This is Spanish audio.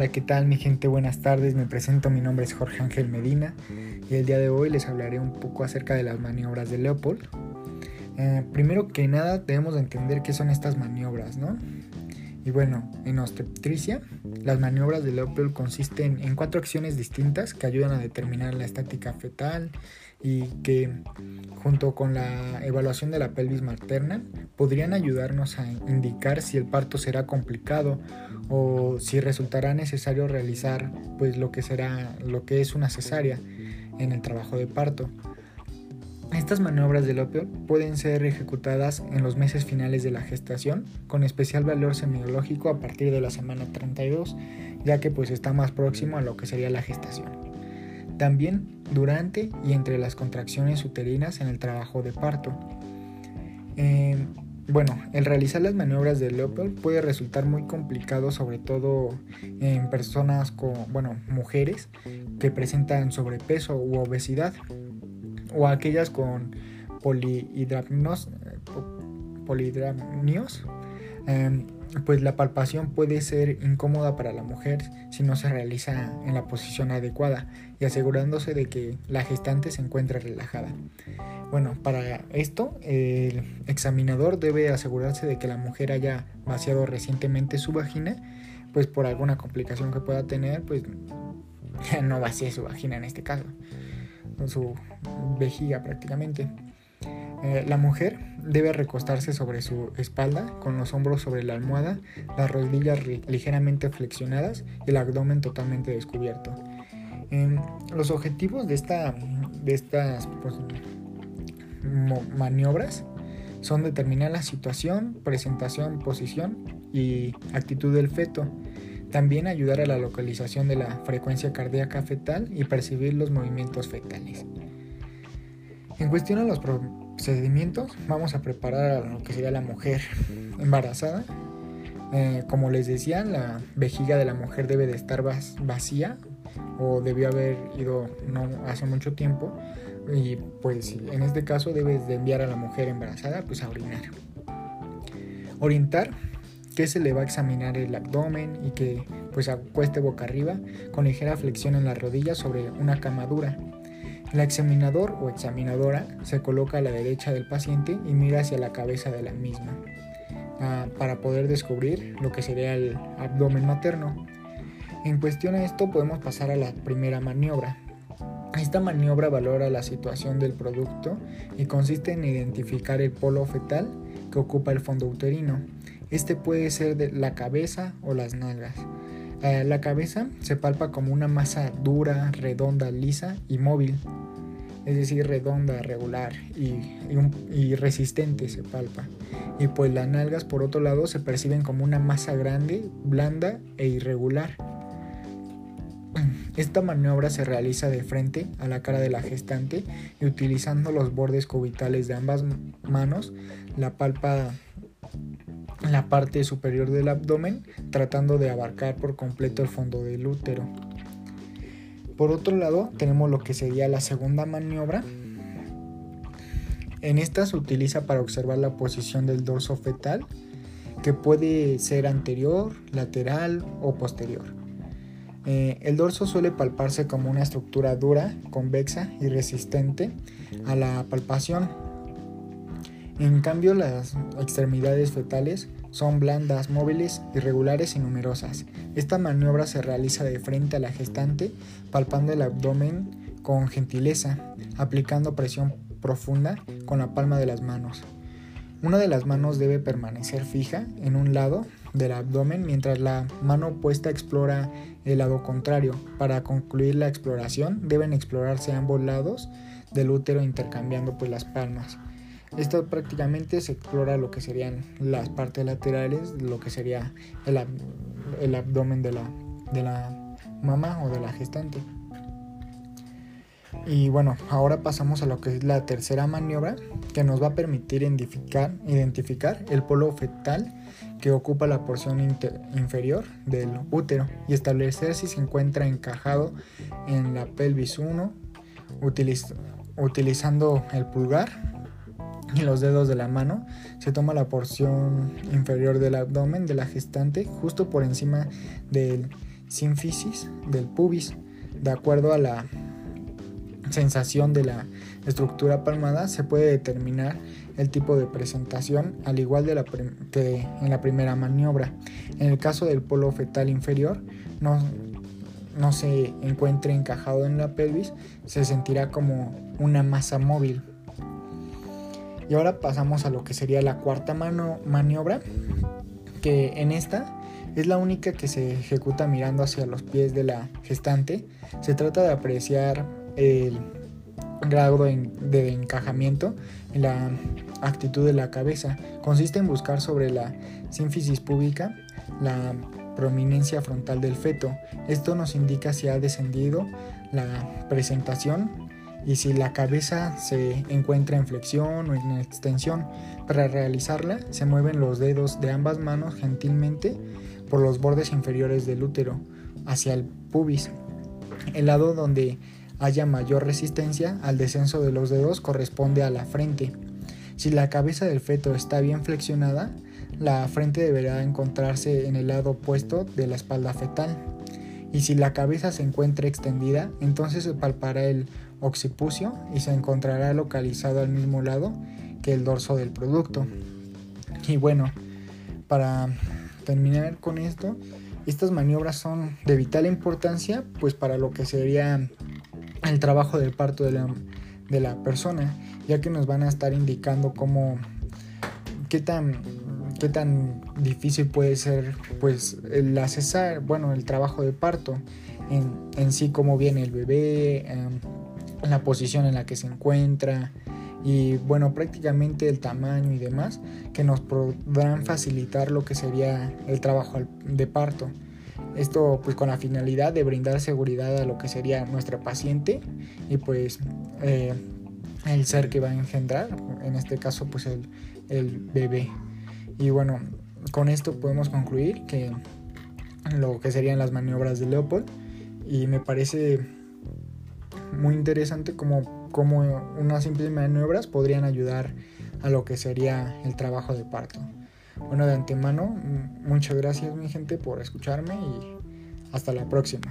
Hola, ¿qué tal mi gente? Buenas tardes, me presento, mi nombre es Jorge Ángel Medina y el día de hoy les hablaré un poco acerca de las maniobras de Leopold. Eh, primero que nada debemos entender qué son estas maniobras, ¿no? Y bueno, en obstetricia, las maniobras de Leopold consisten en cuatro acciones distintas que ayudan a determinar la estática fetal y que, junto con la evaluación de la pelvis materna, podrían ayudarnos a indicar si el parto será complicado o si resultará necesario realizar pues lo que será lo que es una cesárea en el trabajo de parto. Estas maniobras del opio pueden ser ejecutadas en los meses finales de la gestación, con especial valor semiológico a partir de la semana 32, ya que pues está más próximo a lo que sería la gestación. También durante y entre las contracciones uterinas en el trabajo de parto. Eh, bueno, el realizar las maniobras de Leopold puede resultar muy complicado, sobre todo en personas con, bueno, mujeres que presentan sobrepeso u obesidad o aquellas con polihidramnios, polihidramnios em, pues la palpación puede ser incómoda para la mujer si no se realiza en la posición adecuada y asegurándose de que la gestante se encuentre relajada. Bueno, para esto el examinador debe asegurarse de que la mujer haya vaciado recientemente su vagina, pues por alguna complicación que pueda tener, pues no vacíe su vagina en este caso, su vejiga prácticamente. Eh, la mujer debe recostarse sobre su espalda con los hombros sobre la almohada, las rodillas ligeramente flexionadas y el abdomen totalmente descubierto. Em, los objetivos de, esta, de estas pues, maniobras son determinar la situación, presentación, posición y actitud del feto. También ayudar a la localización de la frecuencia cardíaca fetal y percibir los movimientos fetales. En cuestión a los procedimientos, vamos a preparar a lo que sería la mujer embarazada. Eh, como les decía, la vejiga de la mujer debe de estar vacía o debió haber ido no hace mucho tiempo y pues en este caso debes de enviar a la mujer embarazada pues a orinar. Orientar que se le va a examinar el abdomen y que pues acueste boca arriba con ligera flexión en las rodillas sobre una camadura. El examinador o examinadora se coloca a la derecha del paciente y mira hacia la cabeza de la misma ah, para poder descubrir lo que sería el abdomen materno. En cuestión a esto podemos pasar a la primera maniobra, esta maniobra valora la situación del producto y consiste en identificar el polo fetal que ocupa el fondo uterino. Este puede ser la cabeza o las nalgas. Eh, la cabeza se palpa como una masa dura, redonda, lisa y móvil, es decir, redonda, regular y, y resistente se palpa. Y pues las nalgas por otro lado se perciben como una masa grande, blanda e irregular esta maniobra se realiza de frente a la cara de la gestante y utilizando los bordes cubitales de ambas manos, la palpa la parte superior del abdomen, tratando de abarcar por completo el fondo del útero. Por otro lado, tenemos lo que sería la segunda maniobra. En esta se utiliza para observar la posición del dorso fetal, que puede ser anterior, lateral o posterior. Eh, el dorso suele palparse como una estructura dura, convexa y resistente a la palpación. En cambio, las extremidades fetales son blandas, móviles, irregulares y numerosas. Esta maniobra se realiza de frente a la gestante, palpando el abdomen con gentileza, aplicando presión profunda con la palma de las manos. Una de las manos debe permanecer fija en un lado del abdomen mientras la mano opuesta explora el lado contrario. Para concluir la exploración deben explorarse ambos lados del útero intercambiando pues las palmas. Esto prácticamente se explora lo que serían las partes laterales, lo que sería el, abdomen de la, de mamá o de la gestante. Y bueno, ahora pasamos a lo que es la tercera maniobra que nos va a permitir identificar, identificar el polo fetal que ocupa la porción inferior del útero y establecer si se encuentra encajado en la pelvis 1 utilizando el pulgar y los dedos de la mano se toma la porción inferior del abdomen de la gestante justo por encima del sínfisis del pubis. De acuerdo a la sensación de la estructura palmada se puede determinar el tipo de presentación al igual de la en la primera maniobra. En el caso del polo fetal inferior no, no se encuentre encajado en la pelvis, se sentirá como una masa móvil. Y ahora pasamos a lo que sería la cuarta mano, maniobra, que en esta es la única que se ejecuta mirando hacia los pies de la gestante. Se trata de apreciar el grado de, encajamiento en la actitud de la cabeza. Consiste en buscar sobre la sínfisis pública la prominencia frontal del feto. Esto nos indica si ha descendido la presentación y si la cabeza se encuentra en flexión o en extensión. Para realizarla se mueven los dedos de ambas manos gentilmente por los bordes inferiores del útero hacia el pubis. El lado donde haya mayor resistencia al descenso de los dedos corresponde a la frente. Si la cabeza del feto está bien flexionada, la frente deberá encontrarse en el lado opuesto de la espalda fetal. Y si la cabeza se encuentra extendida, entonces se palpará el occipucio y se encontrará localizado al mismo lado que el dorso del producto. Y bueno, para terminar con esto, estas maniobras son de vital importancia pues para lo que sería el trabajo del parto de la, de la persona, ya que nos van a estar indicando cómo, qué tan, qué tan difícil puede ser pues el accesar, bueno, el trabajo de parto, en, en sí cómo viene el bebé, em, la posición en la que se encuentra y bueno, prácticamente el tamaño y demás que nos podrán facilitar lo que sería el trabajo de parto. Esto pues con la finalidad de brindar seguridad a lo que sería nuestra paciente y pues eh, el ser que va a engendrar, en este caso pues el, el bebé. Y bueno, con esto podemos concluir que lo que serían las maniobras de Leopold y me parece muy interesante como, unas simples maniobras podrían ayudar a lo que sería el trabajo de parto. Bueno, de antemano, muchas gracias mi gente por escucharme y hasta la próxima.